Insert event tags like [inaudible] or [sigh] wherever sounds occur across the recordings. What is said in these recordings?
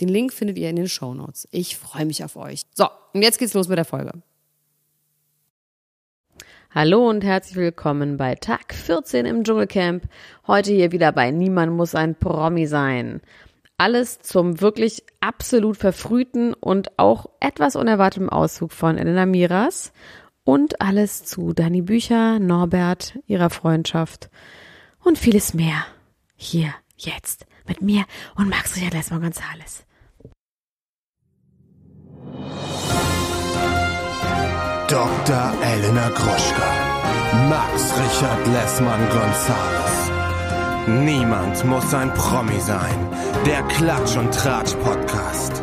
Den Link findet ihr in den Show Notes. Ich freue mich auf euch. So, und jetzt geht's los mit der Folge. Hallo und herzlich willkommen bei Tag 14 im Dschungelcamp. Heute hier wieder bei Niemand muss ein Promi sein. Alles zum wirklich absolut verfrühten und auch etwas unerwarteten Auszug von Elena Miras und alles zu Dani Bücher, Norbert, ihrer Freundschaft und vieles mehr. Hier, jetzt, mit mir und Max Richard Lesmer Gonzales. Dr. Elena Gruschka. Max Richard Lessmann Gonzales. Niemand muss ein Promi sein. Der Klatsch und Tratsch Podcast.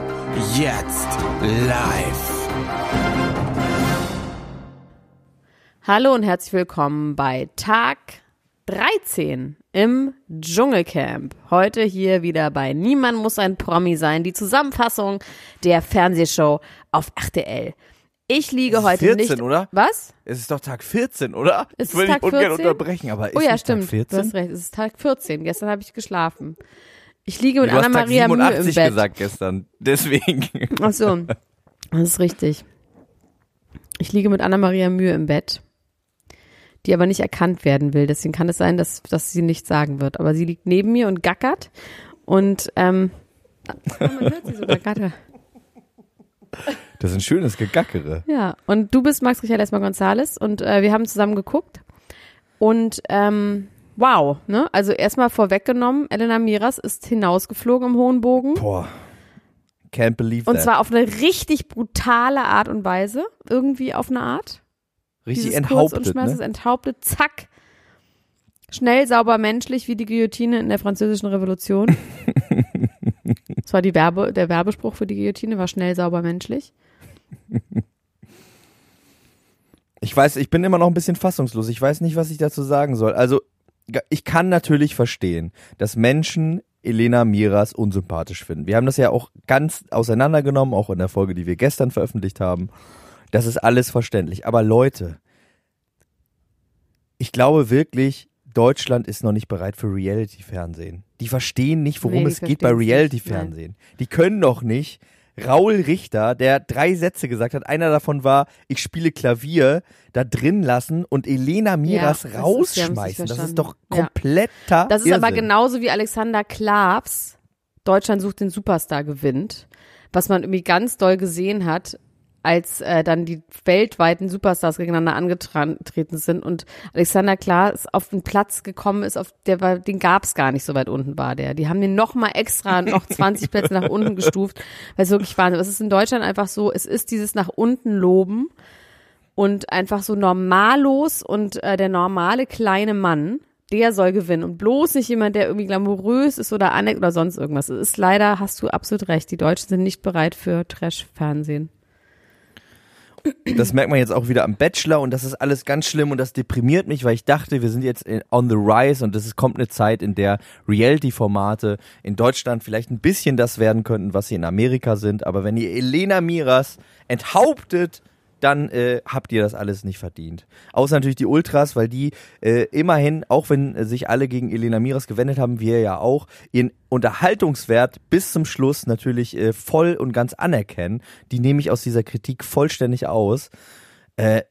Jetzt live. Hallo und herzlich willkommen bei Tag 13 im Dschungelcamp. Heute hier wieder bei Niemand muss ein Promi sein. Die Zusammenfassung der Fernsehshow auf RTL. Ich liege heute 14, nicht. oder? Was? Es ist doch Tag 14, oder? Ist ich will Tag dich ungern 14? unterbrechen, aber ist oh ja, nicht stimmt. Tag 14? Du hast recht. Es ist Tag 14. Gestern habe ich geschlafen. Ich liege mit Anna-Maria Mühe im 87 Bett. gesagt gestern. Deswegen. Ach so. [laughs] Das ist richtig. Ich liege mit Anna-Maria Mühe im Bett, die aber nicht erkannt werden will. Deswegen kann es sein, dass, dass sie nichts sagen wird. Aber sie liegt neben mir und gackert. Und ähm, oh, man hört sie sogar gackern. Das ist ein schönes Gegackere. Ja, und du bist Max Richard Esmer Gonzales und äh, wir haben zusammen geguckt. Und ähm, wow, ne? Also erstmal vorweggenommen, Elena Miras ist hinausgeflogen im hohen Bogen. Boah. Can't believe Und that. zwar auf eine richtig brutale Art und Weise. Irgendwie auf eine Art. Richtig Dieses Kurz- und enthauptet, Schmerzes ne? enthauptet, zack. Schnell, sauber, menschlich wie die Guillotine in der französischen Revolution. [laughs] das war die Werbe, der Werbespruch für die Guillotine, war schnell, sauber, menschlich. Ich weiß, ich bin immer noch ein bisschen fassungslos. Ich weiß nicht, was ich dazu sagen soll. Also, ich kann natürlich verstehen, dass Menschen Elena Miras unsympathisch finden. Wir haben das ja auch ganz auseinandergenommen, auch in der Folge, die wir gestern veröffentlicht haben. Das ist alles verständlich. Aber Leute, ich glaube wirklich, Deutschland ist noch nicht bereit für Reality-Fernsehen. Die verstehen nicht, worum Nee, es geht bei. Reality-Fernsehen. Die können doch nicht Raul Richter, der drei Sätze gesagt hat, einer davon war, ich spiele Klavier, da drin lassen und Elena Miras Ja, das ist- rausschmeißen. Das ist doch Ja. kompletter Das ist aber Irrsinn. genauso wie Alexander Klavs Deutschland sucht den Superstar gewinnt, was man irgendwie ganz doll gesehen hat, als äh, dann die weltweiten Superstars gegeneinander angetreten sind und Alexander Klaas auf den Platz gekommen ist, auf der war, den gab's gar nicht so weit unten war der. Die haben den noch mal extra noch [laughs] 20 Plätze nach unten gestuft, weil es wirklich Wahnsinn. Es ist in Deutschland einfach so, es ist dieses nach unten loben und einfach so normallos und äh, der normale kleine Mann, der soll gewinnen und bloß nicht jemand, der irgendwie glamourös ist oder aneckt oder sonst irgendwas. Es ist leider, hast du absolut recht, die Deutschen sind nicht bereit für Trash-Fernsehen. Das merkt man jetzt auch wieder am Bachelor und das ist alles ganz schlimm und das deprimiert mich, weil ich dachte, wir sind jetzt on the rise und es kommt eine Zeit, in der Reality-Formate in Deutschland vielleicht ein bisschen das werden könnten, was sie in Amerika sind. Aber wenn ihr Elena Miras enthauptet, dann äh, habt ihr das alles nicht verdient. Außer natürlich die Ultras, weil die äh, immerhin, auch wenn sich alle gegen Elena Miras gewendet haben, wir ja auch, ihren Unterhaltungswert bis zum Schluss natürlich äh, voll und ganz anerkennen. Die nehme ich aus dieser Kritik vollständig aus. Äh,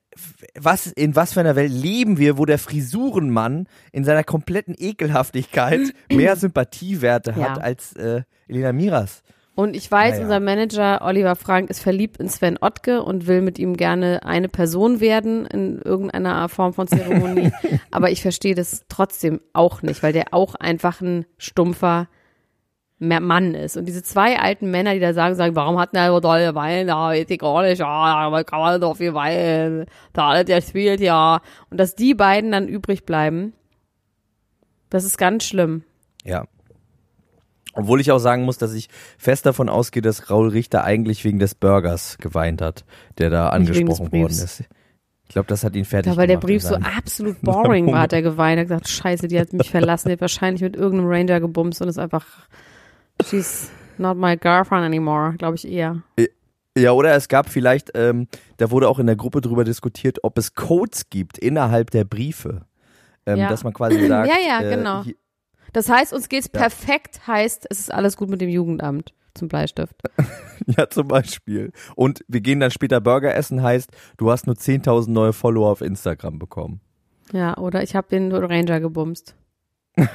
was, in was für einer Welt leben wir, wo der Frisurenmann in seiner kompletten Ekelhaftigkeit [clears throat] mehr Sympathiewerte hat Ja. als äh, Elena Miras? Und ich weiß, Naja. unser Manager Oliver Frank ist verliebt in Sven Ottke und will mit ihm gerne eine Person werden in irgendeiner Form von Zeremonie. [laughs] Aber ich verstehe das trotzdem auch nicht, weil der auch einfach ein stumpfer Mann ist. Und diese zwei alten Männer, die da sagen, sagen, warum hat der so tolle Wein, ja, ist egal, ja, aber kann man doch viel Wein, da der spielt ja. Und dass die beiden dann übrig bleiben, das ist ganz schlimm. Ja. Obwohl ich auch sagen muss, dass ich fest davon ausgehe, dass Raul Richter eigentlich wegen des Burgers geweint hat, der da angesprochen worden ist. Ich glaube, das hat ihn fertig Ja, weil der gemacht Brief so absolut [laughs] boring war, hat er geweint. Er hat gesagt, scheiße, die hat mich verlassen, die hat wahrscheinlich mit irgendeinem Ranger gebumst und ist einfach, she's not my girlfriend anymore, glaube ich eher. Ja, oder es gab vielleicht, ähm, da wurde auch in der Gruppe drüber diskutiert, ob es Codes gibt innerhalb der Briefe. Ähm, Ja. Dass man quasi [clears throat] sagt, Ja, ja, äh, genau. hier- Das heißt, uns geht's Ja. perfekt, heißt, es ist alles gut mit dem Jugendamt zum Bleistift. [laughs] Ja, zum Beispiel. Und wir gehen dann später Burger essen, heißt, du hast nur 10.000 neue Follower auf Instagram bekommen. Ja, oder ich habe den Ranger gebumst. [laughs]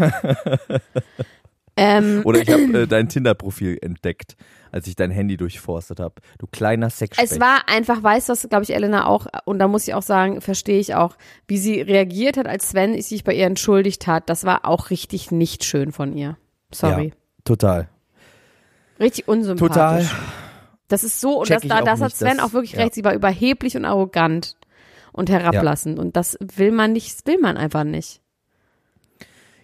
ähm, [laughs] Oder ich habe äh, [clears throat] dein Tinder-Profil entdeckt, als ich dein Handy durchforstet habe. Du kleiner Sexspecht. Es war einfach, weiß das, glaube ich, Elena auch, und da muss ich auch sagen, verstehe ich auch, wie sie reagiert hat, als Sven sich bei ihr entschuldigt hat. Das war auch richtig nicht schön von ihr. Sorry. Ja, total. Richtig unsympathisch. Total. Das ist so, und das, da, das hat Sven das- auch wirklich ja. recht. Sie war überheblich und arrogant und herablassend. Und das will man nicht, das will man einfach nicht.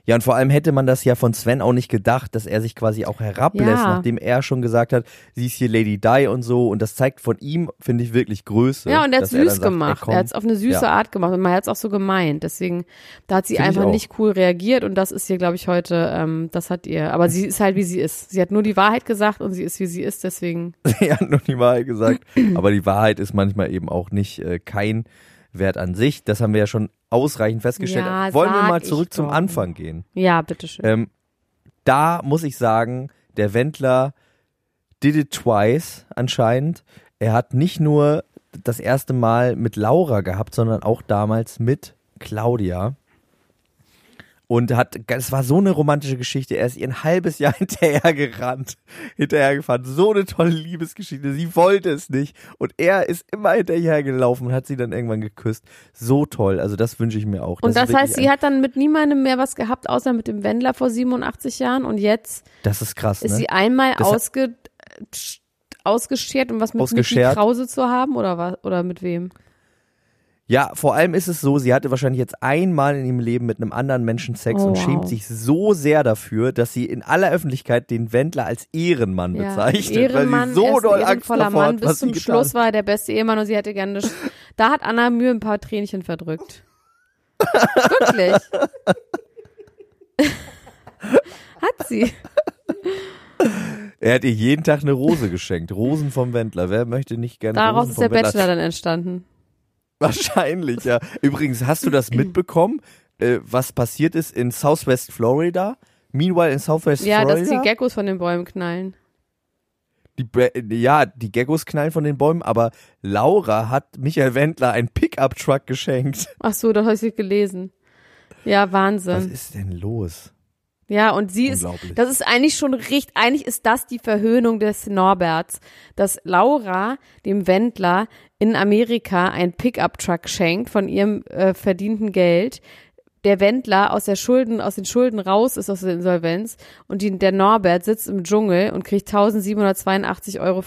Ja, und vor allem hätte man das ja von Sven auch nicht gedacht, dass er sich quasi auch herablässt, Ja. nachdem er schon gesagt hat, sie ist hier Lady Di und so. Und das zeigt von ihm, finde ich, wirklich Größe. Ja, und er hat süß sagt, ey, gemacht. komm. er hat es auf eine süße Ja. Art gemacht und man hat es auch so gemeint. Deswegen, da hat sie Find einfach nicht cool reagiert und das ist ihr, glaube ich, heute, ähm, das hat ihr. Aber sie ist halt, wie sie ist. Sie hat nur die Wahrheit gesagt und sie ist, wie sie ist. Deswegen, [laughs] er hat noch die Wahrheit gesagt. Aber die Wahrheit ist manchmal eben auch nicht äh, kein Wert an sich. Das haben wir ja schon ausreichend festgestellt. Ja, Wollen wir mal zurück zum doch. Anfang gehen? ja, bitteschön. Ähm, da muss ich sagen, der Wendler did it twice anscheinend. Er hat nicht nur das erste Mal mit Laura gehabt, sondern auch damals mit Claudia. Und hat, es war so eine romantische Geschichte. Er ist ihr ein halbes Jahr [laughs] hinterher gerannt, hinterher gefahren. So eine tolle Liebesgeschichte. Sie wollte es nicht. Und er ist immer hinterher gelaufen und hat sie dann irgendwann geküsst. So toll. Also das wünsche ich mir auch. und das wirklich heißt, sie hat dann mit niemandem mehr was gehabt, außer mit dem Wendler vor 87 Jahren und jetzt das ist krass, ist ne? sie einmal Das ausge, ausgeschert, um was mit Ausgeschert. Krause zu haben oder was, oder mit wem? Ja, vor allem ist es so, sie hatte wahrscheinlich jetzt einmal in ihrem Leben mit einem anderen Menschen Sex Oh, und wow. schämt sich so sehr dafür, dass sie in aller Öffentlichkeit den Wendler als Ehrenmann Ja, bezeichnet, Ehrenmann, weil sie so doll Angst davor Mann. hat, Bis zum Schluss war er der beste Ehemann und sie hätte gerne. Da hat Anna Mühe ein paar Tränchen verdrückt. [laughs] Wirklich. [laughs] hat sie. Er hat ihr jeden Tag eine Rose geschenkt, Rosen vom Wendler. Wer möchte nicht gerne Daraus Rosen ist der Wendler? Bachelor dann entstanden. [laughs] Wahrscheinlich, ja. Übrigens, hast du das mitbekommen, äh, was passiert ist in Southwest Florida? Meanwhile in Southwest Ja, Florida? dass die Geckos von den Bäumen knallen. Die, ja, die Geckos knallen von den Bäumen, aber Laura hat Michael Wendler einen Pickup-Truck geschenkt. Ach so, das habe ich gelesen. Ja, Was Wahnsinn. ist denn los? Ja, und sie ist, das ist eigentlich schon richtig, eigentlich ist das die Verhöhnung des Norberts, dass Laura dem Wendler in Amerika einen Pickup-Truck schenkt von ihrem äh, verdienten Geld. Der Wendler aus der Schulden, aus den Schulden raus ist aus der Insolvenz und die, der Norbert sitzt im Dschungel und kriegt 1782,50 Euro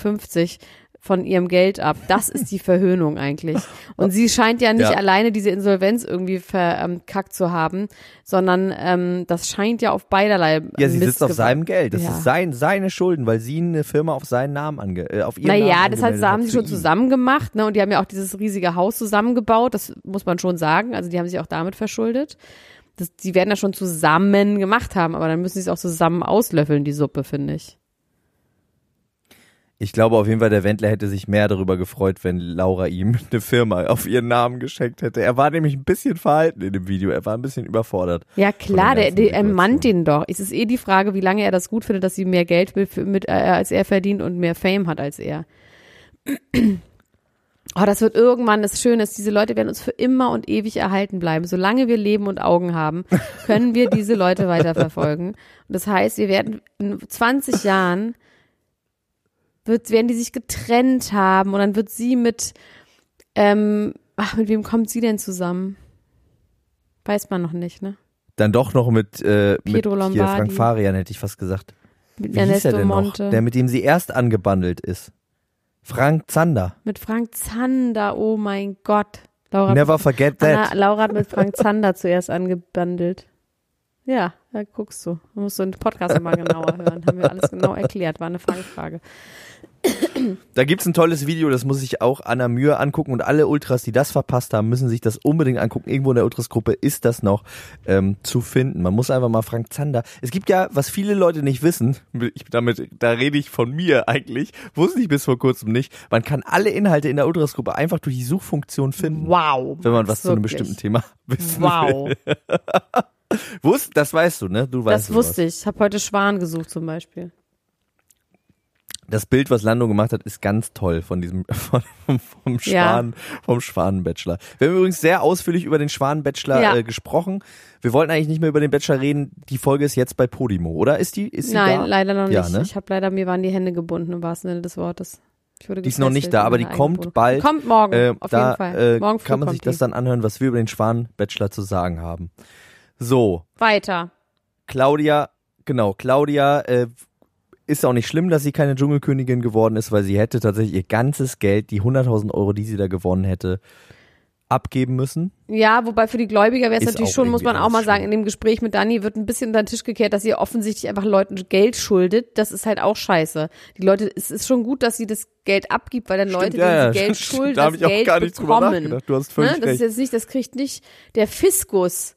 von ihrem Geld ab. Das ist die Verhöhnung eigentlich. Und sie scheint ja nicht Ja. alleine diese Insolvenz irgendwie verkackt zu haben, sondern ähm, das scheint ja auf beiderlei Ja, sie Mist sitzt auf gewa- seine Geld. Das Ja. ist sein, seine Schulden, weil sie eine Firma auf seinen Namen ange, äh, auf ihren Namen Naja, das heißt, angemeldet da haben sie schon zusammen gemacht, ne? Und die haben ja auch dieses riesige Haus zusammengebaut, das muss man schon sagen. Also die haben sich auch damit verschuldet. Das, die werden das schon zusammen gemacht haben, aber dann müssen sie es auch zusammen auslöffeln, die Suppe, finde ich. Ich glaube auf jeden Fall, der Wendler hätte sich mehr darüber gefreut, wenn Laura ihm [laughs] eine Firma auf ihren Namen geschenkt hätte. Er war nämlich ein bisschen verhalten in dem Video. Er war ein bisschen überfordert. Ja, klar, der der, er mannt den doch. Es ist eh die Frage, wie lange er das gut findet, dass sie mehr Geld für, mit, äh, als er verdient und mehr Fame hat als er. [clears throat] Oh, das wird irgendwann das Schöne ist, diese Leute werden uns für immer und ewig erhalten bleiben. Solange wir Leben und Augen haben, können wir diese Leute weiterverfolgen. Und das heißt, wir werden in 20 Jahren wird, werden die sich getrennt haben und dann wird sie mit, ähm, ach, mit wem kommt sie denn zusammen? Weiß man noch nicht, ne? Dann doch noch mit, äh, mit Pietro hier Lombardi. Frank Farian, hätte ich fast gesagt. Mit Wie hieß Ernesto er denn Monte. noch? Der, mit dem sie erst angebandelt ist. Frank Zander. mit Frank Zander, oh mein Gott. Laura, Never forget Anna, that. Laura hat mit Frank Zander zuerst angebandelt. Ja, da guckst du. Da musst du den Podcast immer genauer hören. Haben wir alles genau erklärt. War eine Fangfrage. Da gibt's ein tolles Video, das muss sich auch Anna Mühe angucken und alle Ultras, die das verpasst haben, müssen sich das unbedingt angucken. Irgendwo in der Ultras-Gruppe ist das noch ähm, zu finden. Man muss einfach mal Frank Zander. Es gibt ja, was viele Leute nicht wissen, ich, damit, da rede ich von mir eigentlich, wusste ich bis vor kurzem nicht. Man kann alle Inhalte in der Ultras-Gruppe einfach durch die Suchfunktion finden. Wow. Wenn man was zu einem wirklich. bestimmten Thema [laughs] wissen Wow. will. [laughs] Wusst, das weißt du, ne? Du weißt Das wusste ich. Ich habe heute Schwan gesucht zum Beispiel. Das Bild, was Lando gemacht hat, ist ganz toll von diesem [laughs] von, vom, vom Ja. Schwan, vom Schwanenbachelor. Wir haben übrigens sehr ausführlich über den Schwanenbachelor Ja. äh, gesprochen. Wir wollten eigentlich nicht mehr über den Bachelor reden. Die Folge ist jetzt bei Podimo, oder? Ist die? Ist sie Nein, da? leider noch nicht. Ja, ne? Ich habe leider, mir waren die Hände gebunden im wahrsten Sinne des Wortes. Die ist noch nicht da, aber die kommt bald. Die kommt morgen, Äh, auf da jeden Fall. äh, morgen früh kann man sich das die. dann anhören, was wir über den Schwanenbachelor zu sagen haben. So, Weiter. Claudia, genau, Claudia äh, ist auch nicht schlimm, dass sie keine Dschungelkönigin geworden ist, weil sie hätte tatsächlich ihr ganzes Geld, die 100.000 Euro, die sie da gewonnen hätte, abgeben müssen. Ja, wobei für die Gläubiger wäre es Ist natürlich schon, muss man auch mal sagen, in dem Gespräch mit Dani wird ein bisschen unter den Tisch gekehrt, dass sie offensichtlich einfach Leuten Geld schuldet. Das ist halt auch scheiße. Die Leute, es ist schon gut, dass sie das Geld abgibt, weil dann Leute, ja, denen ja, sie Geld stimmt. schulden, Da das ich auch Geld gar nicht drüber bekommen. nachgedacht. Du hast völlig ne? Das ist recht. jetzt nicht, das kriegt nicht der Fiskus,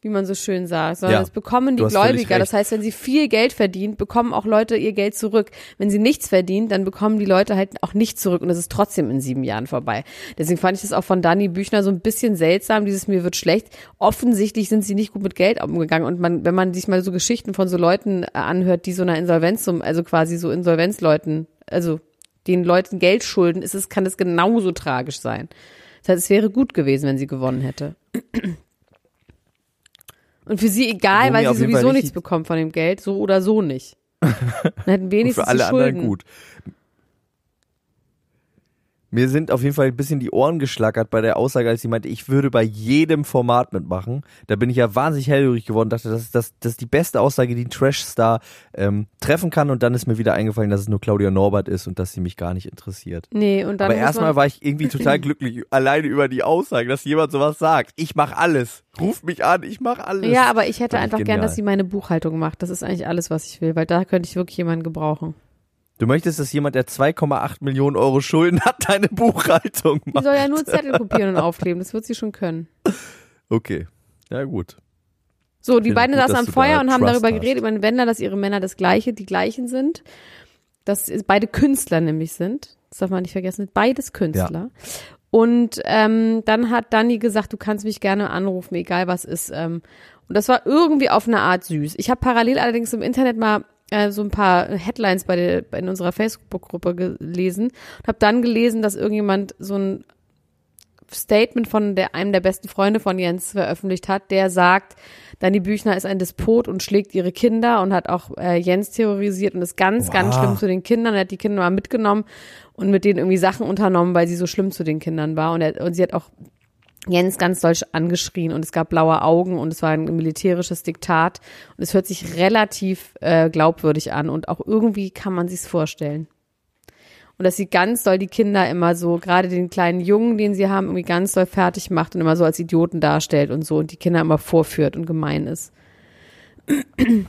wie man so schön sagt, sondern Ja, das bekommen die Gläubiger. Das heißt, wenn sie viel Geld verdient, bekommen auch Leute ihr Geld zurück. Wenn sie nichts verdient, dann bekommen die Leute halt auch nichts zurück und es ist trotzdem in sieben Jahren vorbei. Deswegen fand ich das auch von Dani Büchner so ein bisschen seltsam, dieses mir wird schlecht. Offensichtlich sind sie nicht gut mit Geld umgegangen und man, wenn man sich mal so Geschichten von so Leuten äh, anhört, die so einer Insolvenz, also quasi so Insolvenzleuten, also den Leuten Geld schulden, ist es, kann es genauso tragisch sein. Das heißt, es wäre gut gewesen, wenn sie gewonnen hätte. Und für sie egal, Wo weil sie sowieso nichts bekommt von dem Geld, so oder so nicht. [laughs] Dann hätten Und wenigstens für alle anderen gut. Mir sind auf jeden Fall ein bisschen die Ohren geschlackert bei der Aussage, als sie meinte, ich würde bei jedem Format mitmachen. Da bin ich ja wahnsinnig hellhörig geworden, dachte, das ist, das, das ist die beste Aussage, die ein Trash-Star ähm, treffen kann. Und dann ist mir wieder eingefallen, dass es nur Claudia Norbert ist und dass sie mich gar nicht interessiert. Nee, und dann Aber erstmal war ich irgendwie total [laughs] glücklich, alleine über die Aussage, dass jemand sowas sagt. Ich mach alles. Ruft mich an, ich mach alles. Ja, aber ich hätte einfach gern, genial. dass sie meine Buchhaltung macht. Das ist eigentlich alles, was ich will, weil da könnte ich wirklich jemanden gebrauchen. Du möchtest, dass jemand, der 2,8 Millionen Euro Schulden hat, deine Buchhaltung Die macht. soll ja nur Zettel kopieren und aufkleben. Das wird sie schon können. Okay. Ja, gut. So, die beiden gut, saßen am Feuer und haben Trust darüber hast. geredet, über den Wender, dass ihre Männer das gleiche, die gleichen sind. Dass beide Künstler nämlich sind. Das darf man nicht vergessen. Beides Künstler. Und ähm, dann hat Dani gesagt, du kannst mich gerne anrufen, egal was ist. Ähm, und das war irgendwie auf eine Art süß. Ich habe parallel allerdings im Internet mal äh, so ein paar Headlines bei der, in unserer Facebook-Gruppe gelesen und habe dann gelesen, dass irgendjemand so ein Statement von der, einem der besten Freunde von Jens veröffentlicht hat, der sagt, Dani Büchner ist ein Despot und schlägt ihre Kinder und hat auch äh, Jens terrorisiert und ist ganz, ganz Wow. schlimm zu den Kindern. Er hat die Kinder mal mitgenommen und mit denen irgendwie Sachen unternommen, weil sie so schlimm zu den Kindern war. Und, er, und sie hat auch Jens ganz deutsch angeschrien und es gab blaue Augen und es war ein militärisches Diktat und es hört sich relativ äh, glaubwürdig an und auch irgendwie kann man sich's vorstellen. Und dass sie ganz doll die Kinder immer so, gerade den kleinen Jungen, den sie haben, irgendwie ganz doll fertig macht und immer so als Idioten darstellt und so und die Kinder immer vorführt und gemein ist.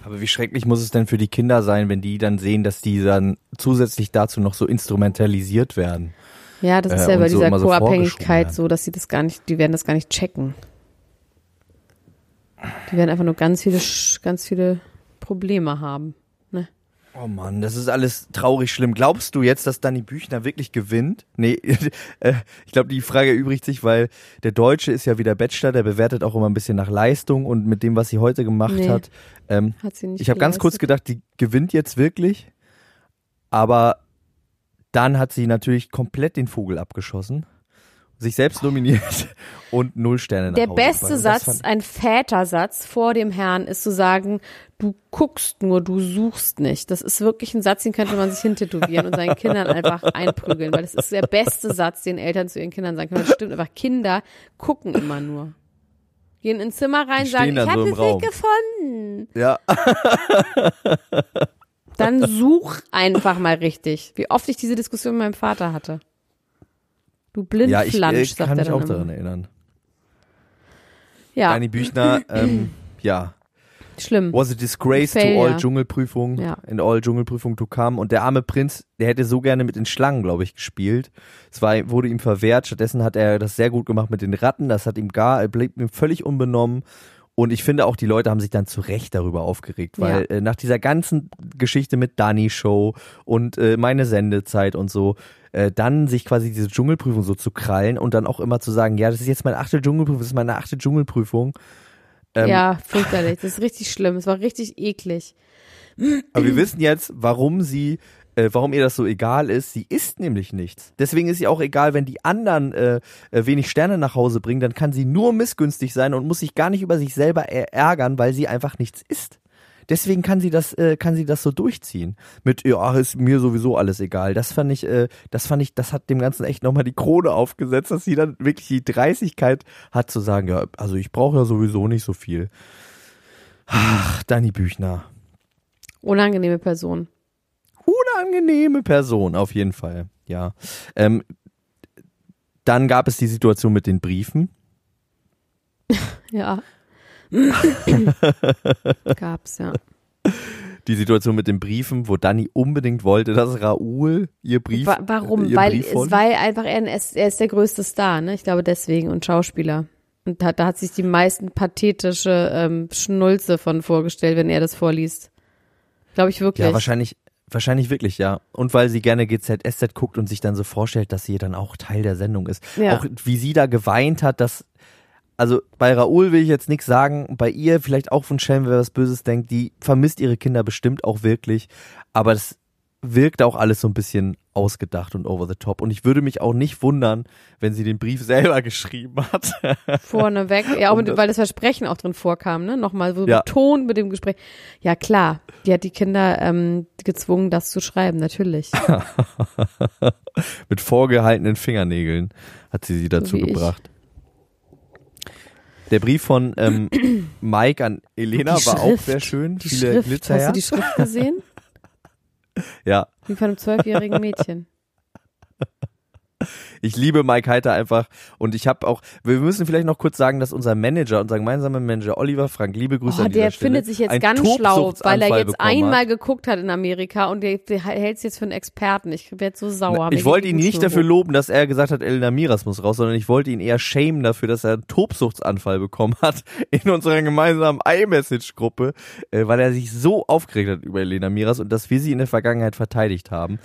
Aber wie schrecklich muss es denn für die Kinder sein, wenn die dann sehen, dass die dann zusätzlich dazu noch so instrumentalisiert werden? Ja, das ist Äh, ja bei so dieser so Co-Abhängigkeit vorgeschoben so, dass sie das gar nicht, die werden das gar nicht checken. Die werden einfach nur ganz viele, ganz viele Probleme haben. Ne? Oh Mann, das ist alles traurig schlimm. Glaubst du jetzt, dass Danny Büchner wirklich gewinnt? Nee, [laughs] äh, ich glaube, die Frage erübrigt sich, weil der Deutsche ist ja wieder Bachelor, der bewertet auch immer ein bisschen nach Leistung und mit dem, was sie heute gemacht Nee. hat. Ähm, Hat sie nicht ich habe ganz kurz gedacht, die gewinnt jetzt wirklich, aber dann hat sie natürlich komplett den Vogel abgeschossen, sich selbst nominiert [laughs] und null Sterne nach Der Hause beste das Satz, ein Vätersatz vor dem Herrn ist zu sagen, du guckst nur, du suchst nicht. Das ist wirklich ein Satz, den könnte man sich hintätowieren und seinen Kindern einfach einprügeln, weil das ist der beste Satz, den Eltern zu ihren Kindern sagen können. Das stimmt einfach. Kinder gucken immer nur. Gehen ins Zimmer rein, sagen, ich habe so es nicht gefunden. Ja, [laughs] Dann such einfach mal richtig. Wie oft ich diese Diskussion mit meinem Vater hatte. Du Ja, ich Blindflansch, äh, sagt kann er mich dann auch immer. daran erinnern. Ja, Dani Büchner, ähm, [laughs] ja, schlimm. was a disgrace to Failure. all Dschungelprüfungen, Ja. in all Dschungelprüfungen to come. Und der arme Prinz, der hätte so gerne mit den Schlangen, glaube ich, gespielt. Es war, wurde ihm verwehrt. Stattdessen hat er das sehr gut gemacht mit den Ratten. Das hat ihm gar, er blieb ihm völlig unbenommen. Und ich finde auch, die Leute haben sich dann zu Recht darüber aufgeregt, weil äh, nach dieser ganzen Geschichte mit Dani Show und äh, meine Sendezeit und so, äh, dann sich quasi diese Dschungelprüfung so zu krallen und dann auch immer zu sagen, ja, das ist jetzt meine achte Dschungelprüfung, das ist meine achte Dschungelprüfung. Ähm, ja, fürchterlich. Das ist richtig schlimm. Es war richtig eklig. Aber wir wissen jetzt, warum sie, äh, warum ihr das so egal ist. Sie isst nämlich nichts. Deswegen ist sie auch egal, wenn die anderen äh, äh, wenig Sterne nach Hause bringen, dann kann sie nur missgünstig sein und muss sich gar nicht über sich selber ärgern, weil sie einfach nichts isst. Deswegen kann sie das, äh, kann sie das so durchziehen. Mit, ja, ist mir sowieso alles egal. Das fand ich, äh, das fand ich, das hat dem Ganzen echt nochmal die Krone aufgesetzt, dass sie dann wirklich die Dreistigkeit hat zu sagen, ja, also ich brauche ja sowieso nicht so viel. Ach, Dani Büchner. Unangenehme Person. Unangenehme Person, auf jeden Fall. Ja. Ähm, dann gab es die Situation mit den Briefen. [laughs] Ja. [laughs] Gab's, ja. Die Situation mit den Briefen, wo Dani unbedingt wollte, dass Raoul ihr Brief. Wa warum? Ihr Weil, Brief es, vorliest. weil einfach er, ist er ist der größte Star, ne? Ich glaube deswegen und Schauspieler. Und da, da hat sich die meisten pathetische ähm, Schnulze von vorgestellt, wenn er das vorliest. Glaube ich wirklich. Ja, wahrscheinlich, wahrscheinlich wirklich, ja. Und weil sie gerne GZSZ guckt und sich dann so vorstellt, dass sie dann auch Teil der Sendung ist. Ja. Auch wie sie da geweint hat, dass, also bei Raoul will ich jetzt nichts sagen, bei ihr vielleicht auch von Schelm, wer was Böses denkt, die vermisst ihre Kinder bestimmt auch wirklich, aber das wirkt auch alles so ein bisschen ausgedacht und over the top. Und ich würde mich auch nicht wundern, wenn sie den Brief selber [laughs] geschrieben hat. Vorneweg. Ja, auch mit, weil das Versprechen auch drin vorkam, ne? Nochmal so Ja. betont mit dem Gespräch. Ja, klar. Die hat die Kinder ähm, gezwungen, das zu schreiben, natürlich. [laughs] Mit vorgehaltenen Fingernägeln hat sie sie dazu wie ich. gebracht. Der Brief von ähm, [clears throat] Mike an Elena war auch sehr schön. Die Viele Schrift, Glitzer. hast du die Schrift gesehen? [laughs] ja, Wie von einem zwölfjährigen Mädchen. Ich liebe Mike Heiter einfach. Und ich habe auch, wir müssen vielleicht noch kurz sagen, dass unser Manager, unser gemeinsamer Manager Oliver Frank, liebe Grüße Oh, an der Stelle, findet sich jetzt ganz schlau, weil er jetzt einmal hat. geguckt hat in Amerika und der, der hält es jetzt für einen Experten. Ich werde so sauer. Ich wollte ihn nicht dafür loben, dass er gesagt hat, Elena Miras muss raus, sondern ich wollte ihn eher schämen dafür, dass er einen Tobsuchtsanfall bekommen hat [laughs] in unserer gemeinsamen iMessage-Gruppe, äh, weil er sich so aufgeregt hat über Elena Miras und dass wir sie in der Vergangenheit verteidigt haben.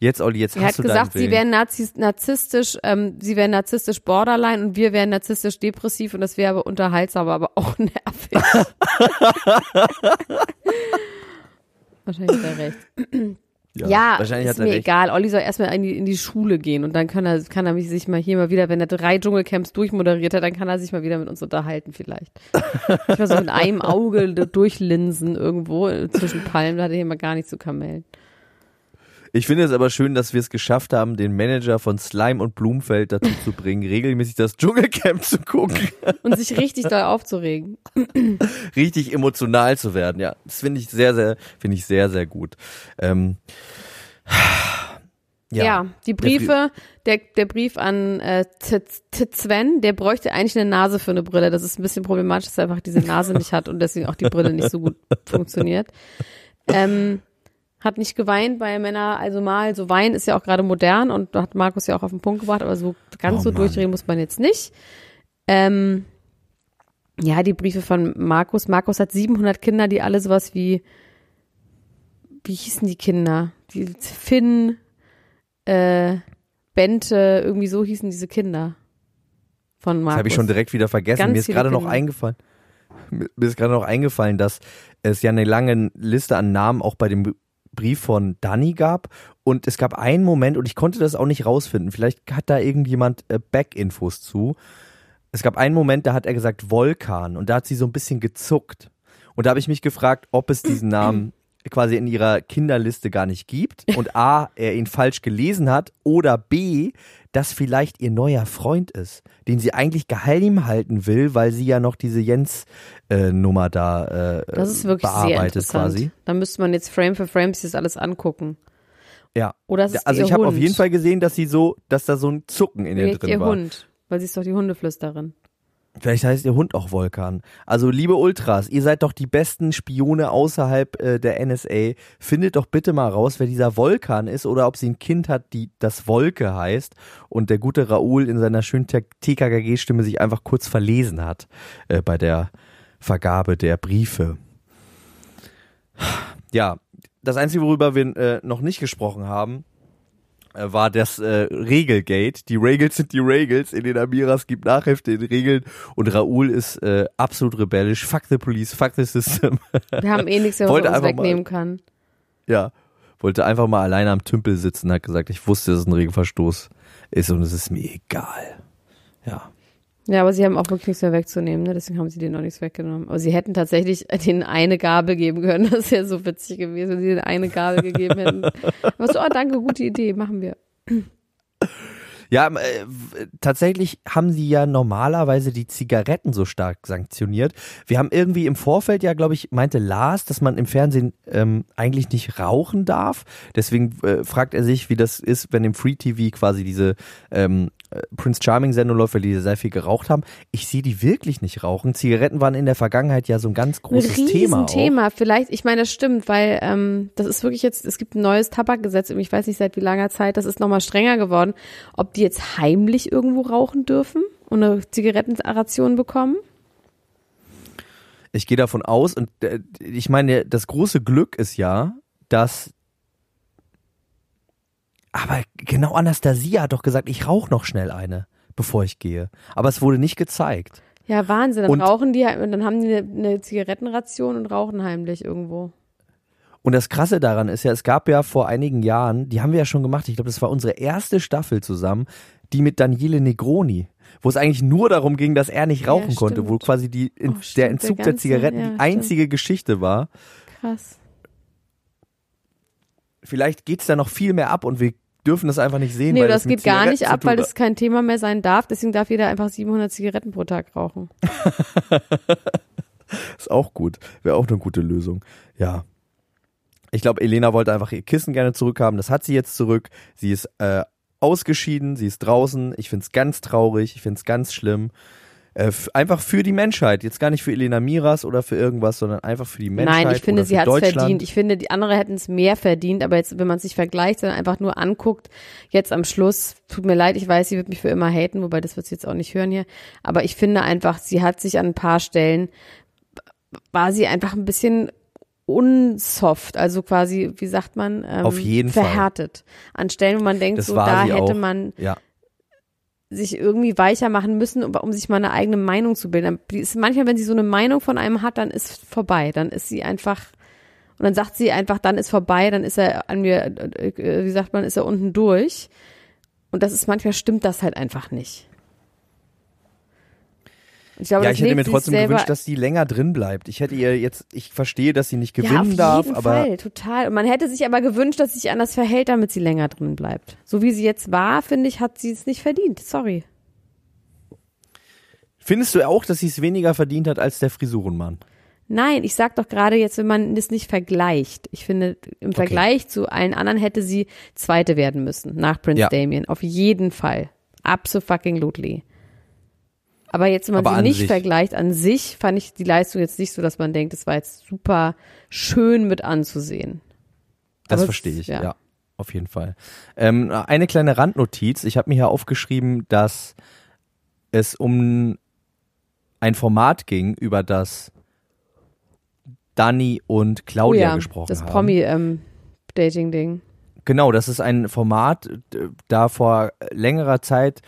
Jetzt, Olli, jetzt Er hast hat du gesagt, deinen sie Willen. wären Nazis, narzisstisch, ähm, sie wären narzisstisch borderline und wir wären narzisstisch depressiv und das wäre aber unterhaltsam, aber auch [laughs] nervig. Wahrscheinlich hat er recht. Ja, wahrscheinlich ist hat er mir recht. egal. Olli soll erstmal in die, in die Schule gehen und dann kann er, kann er mich sich mal hier mal wieder, wenn er drei Dschungelcamps durchmoderiert hat, dann kann er sich mal wieder mit uns unterhalten vielleicht. Ich mal so mit einem Auge [laughs] durchlinsen irgendwo zwischen Palmen, da hat er hier mal gar nichts zu kamellen. Ich finde es aber schön, dass wir es geschafft haben, den Manager von Slime und Blumfeld dazu zu bringen, [laughs] regelmäßig das Dschungelcamp zu gucken, Und sich richtig doll aufzuregen. [clears throat] richtig emotional zu werden. Ja, das finde ich sehr, sehr, finde ich sehr, sehr gut. Ähm, Ja, die Briefe, der, der Brief an äh, T- T- Sven, der bräuchte eigentlich eine Nase für eine Brille. Das ist ein bisschen problematisch, dass er einfach diese Nase nicht hat und deswegen auch die Brille nicht so gut [laughs] funktioniert. Ähm, hat nicht geweint bei Männer, also mal, so weinen ist ja auch gerade modern und hat Markus ja auch auf den Punkt gebracht, aber so ganz Oh so Mann. durchdrehen muss man jetzt nicht. Ähm, ja, die Briefe von Markus. Markus hat 700 Kinder, die alle sowas wie, wie hießen die Kinder? Die Finn, äh, Bente, irgendwie so hießen diese Kinder von Markus. Das habe ich schon direkt wieder vergessen. Ganz Mir ist gerade noch eingefallen. [laughs] Mir ist gerade noch eingefallen, dass es ja eine lange Liste an Namen auch bei dem Brief von Danny gab. Und es gab einen Moment, und ich konnte das auch nicht rausfinden. Vielleicht hat da irgendjemand äh, Back-Infos zu. Es gab einen Moment, da hat er gesagt Vulkan. Und da hat sie so ein bisschen gezuckt. Und da habe ich mich gefragt, ob es diesen Namen [clears throat] quasi in ihrer Kinderliste gar nicht gibt und A, er ihn falsch gelesen hat oder B, das vielleicht ihr neuer Freund ist, den sie eigentlich geheim halten will, weil sie ja noch diese Jens-Nummer da äh, Das ist wirklich sehr bearbeitet interessant. quasi. Da müsste man jetzt Frame für Frame sich das alles angucken. Ja. Oder ist also ich habe auf jeden Fall gesehen, dass sie so, dass da so ein Zucken in ihr drin ihr war. Hund, weil sie ist doch die Hundeflüsterin. Vielleicht heißt ihr Hund auch Volkan. Also liebe Ultras, ihr seid doch die besten Spione außerhalb äh, der NSA. Findet doch bitte mal raus, wer dieser Volkan ist oder ob sie ein Kind hat, die das Wolke heißt und der gute Raoul in seiner schönen TKKG-Stimme sich einfach kurz verlesen hat äh, bei der Vergabe der Briefe. Ja, das Einzige, worüber wir äh, noch nicht gesprochen haben, war das äh, Regelgate. Die Regels sind die Regels. In den Amiras gibt Nachhilfe in Regeln und Raoul ist äh, absolut rebellisch. Fuck the police, fuck the system. [laughs] Wir haben eh nichts, was Wollte uns einfach mal- wegnehmen kann. ja, wollte einfach mal alleine am Tümpel sitzen, hat gesagt, ich wusste, dass es ein Regelverstoß ist und es ist mir egal. Ja. Ja, aber sie haben auch wirklich nichts mehr wegzunehmen, ne? deswegen haben sie denen auch nichts weggenommen. Aber sie hätten tatsächlich [laughs] denen eine Gabel geben können. Das wäre so witzig gewesen, wenn sie denen eine Gabel gegeben hätten. [laughs] Aber so, oh danke, gute Idee, machen wir. Ja, ähm, äh, tatsächlich haben sie ja normalerweise die Zigaretten so stark sanktioniert. Wir haben irgendwie im Vorfeld ja, glaube ich, meinte Lars, dass man im Fernsehen ähm, eigentlich nicht rauchen darf. Deswegen äh, fragt er sich, wie das ist, wenn im Free TV quasi diese ähm, äh, Prince Charming Sendung läuft, weil die sehr viel geraucht haben. Ich sehe die wirklich nicht rauchen. Zigaretten waren in der Vergangenheit ja so ein ganz großes ein Thema. Thema. Vielleicht, ich meine, das stimmt, weil ähm, das ist wirklich jetzt, es gibt ein neues Tabakgesetz, ich weiß nicht seit wie langer Zeit, das ist nochmal strenger geworden, ob die jetzt heimlich irgendwo rauchen dürfen und eine Zigarettenration bekommen. Ich gehe davon aus und äh, ich meine, das große Glück ist ja, dass aber genau Anastasia hat doch gesagt, ich rauche noch schnell eine, bevor ich gehe. Aber es wurde nicht gezeigt. Ja, Wahnsinn. Dann Und- rauchen die halt, und dann haben die eine, eine Zigarettenration und rauchen heimlich irgendwo. Und das Krasse daran ist ja, es gab ja vor einigen Jahren, die haben wir ja schon gemacht, ich glaube, das war unsere erste Staffel zusammen, die mit Daniele Negroni, wo es eigentlich nur darum ging, dass er nicht rauchen Ja, konnte, stimmt. wo quasi die, Oh, der stimmt, Entzug der der, ganze- Zigaretten ja, die stimmt. einzige Geschichte war. Krass. Vielleicht geht's da noch viel mehr ab und wir dürfen das einfach nicht sehen. Nee, weil das mit geht gar nicht ab, weil das kein Thema mehr sein darf. Deswegen darf jeder einfach 700 Zigaretten pro Tag rauchen. [laughs] Ist auch gut. Wäre auch eine gute Lösung. Ja. Ich glaube, Elena wollte einfach ihr Kissen gerne zurückhaben. Das hat sie jetzt zurück. Sie ist äh, ausgeschieden, sie ist draußen. Ich finde es ganz traurig, ich finde es ganz schlimm. Äh, einfach für die Menschheit. Jetzt gar nicht für Elena Miras oder für irgendwas, sondern einfach für die Menschheit. Nein, ich finde, sie hat es verdient. Ich finde, die andere hätten es mehr verdient, aber jetzt, wenn man es nicht vergleicht, sondern einfach nur anguckt, jetzt am Schluss, tut mir leid, ich weiß, sie wird mich für immer haten, wobei das wird sie jetzt auch nicht hören hier, aber ich finde einfach, sie hat sich an ein paar Stellen, war sie einfach ein bisschen unsoft, also quasi, wie sagt man, ähm, Auf jeden Fall. verhärtet. An Stellen, wo man denkt, Das so da hätte auch. man Ja. Sich irgendwie weicher machen müssen, um, um sich mal eine eigene Meinung zu bilden. Manchmal, wenn sie so eine Meinung von einem hat, dann ist vorbei. Dann ist sie einfach, und dann sagt sie einfach, dann ist vorbei, dann ist er an mir, äh, äh, wie sagt man, ist er unten durch. Und das ist, manchmal stimmt das halt einfach nicht. Ich glaube, ja, ich hätte mir trotzdem gewünscht, dass sie länger drin bleibt. Ich hätte ihr jetzt, ich verstehe, dass sie nicht ja, auf gewinnen jeden darf, aber Fall, total. Und man hätte sich aber gewünscht, dass sie sich anders verhält, damit sie länger drin bleibt. So wie sie jetzt war, finde ich, hat sie es nicht verdient. Sorry. findest du auch, dass sie es weniger verdient hat als der Frisurenmann? Nein, ich sag doch gerade jetzt, wenn man das nicht vergleicht. Ich finde, im Vergleich zu allen anderen hätte sie Zweite werden müssen, nach Prince Ja. Damien. Auf jeden Fall. Absolutely. Aber jetzt, wenn man Aber sie nicht sich. vergleicht, an sich fand ich die Leistung jetzt nicht so, dass man denkt, es war jetzt super schön mit anzusehen. Das Aber verstehe ich, ja. ja. auf jeden Fall. Ähm, eine kleine Randnotiz. Ich habe mir hier aufgeschrieben, dass es um ein Format ging, über das Dani und Claudia oh ja, gesprochen das haben. Promi-Dating-Ding. Genau, das ist ein Format, d- da vor längerer Zeit,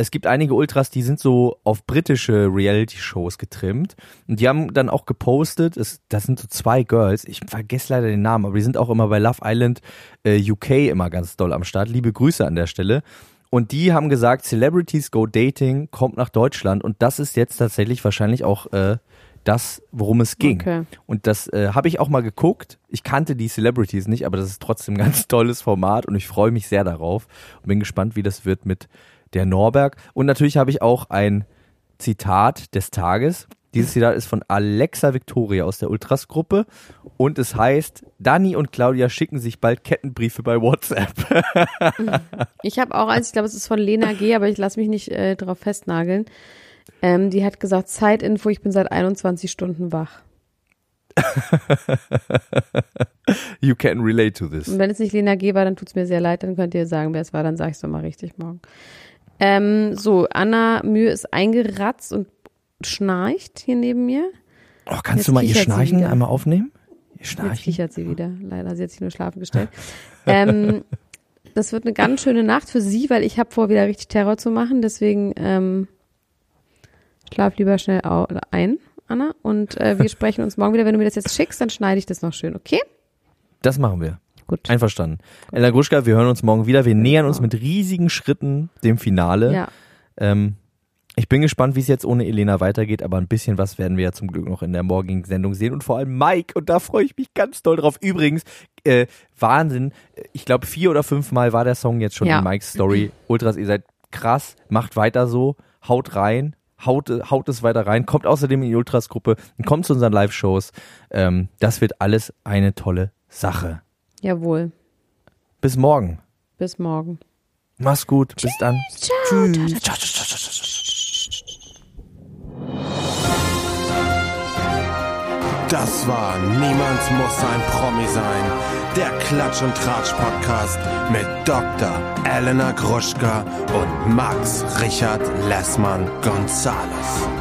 es gibt einige Ultras, die sind so auf britische Reality-Shows getrimmt und die haben dann auch gepostet, es, das sind so zwei Girls, ich vergesse leider den Namen, aber die sind auch immer bei Love Island äh, UK immer ganz doll am Start. Liebe Grüße an der Stelle. Und die haben gesagt, Celebrities Go Dating kommt nach Deutschland und das ist jetzt tatsächlich wahrscheinlich auch äh, das, worum es ging. Okay. Und das äh, habe ich auch mal geguckt. Ich kannte die Celebrities nicht, aber das ist trotzdem ein ganz tolles Format und ich freue mich sehr darauf und bin gespannt, wie das wird mit der Norberg. Und natürlich habe ich auch ein Zitat des Tages. Dieses Zitat ist von Alexa Victoria aus der Ultras-Gruppe und es heißt, Dani und Claudia schicken sich bald Kettenbriefe bei WhatsApp. [laughs] Ich habe auch eins, ich glaube, es ist von Lena G., aber ich lasse mich nicht äh, drauf festnageln. Ähm, die hat gesagt, Zeitinfo, ich bin seit 21 Stunden wach. [laughs] You can relate to this. Und wenn es nicht Lena G. war, dann tut's mir sehr leid, dann könnt ihr sagen, wer es war, dann sage ich es mal richtig morgen. Ähm, so, Anna Mühe ist eingeratzt und schnarcht hier neben mir. Oh, kannst Jetzt du mal ihr Schnarchen einmal aufnehmen? Ihr Jetzt Schnarchen? kichert sie wieder. Leider, sie hat sich nur schlafen gestellt. ähm, [laughs] das wird eine ganz schöne Nacht für sie, weil ich habe vor, wieder richtig Terror zu machen. Deswegen ähm, schlaf lieber schnell ein, Anna. Und äh, wir sprechen uns morgen wieder. Wenn du mir das jetzt schickst, dann schneide ich das noch schön, okay? Das machen wir. Gut. Einverstanden. Ella Gruschka, wir hören uns morgen wieder. Wir nähern uns mit riesigen Schritten dem Finale. Ja. Ähm, ich bin gespannt, wie es jetzt ohne Elena weitergeht, aber ein bisschen was werden wir ja zum Glück noch in der morgigen Sendung sehen und vor allem Mike und da freue ich mich ganz doll drauf. Übrigens, äh, Wahnsinn, ich glaube vier oder fünf Mal war der Song jetzt schon Ja. in Mikes Story. Ultras, ihr seid krass, macht weiter so, haut rein, haut, haut es weiter rein, kommt außerdem in die Ultras-Gruppe und kommt zu unseren Live-Shows. Ähm, das wird alles eine tolle Sache. Jawohl. Bis morgen. Bis morgen. Mach's gut. Bis dann. Das war Niemand muss ein Promi sein. Der Klatsch und Tratsch Podcast mit Dr. Elena Gruschka und Max Richard Lessmann Gonzales.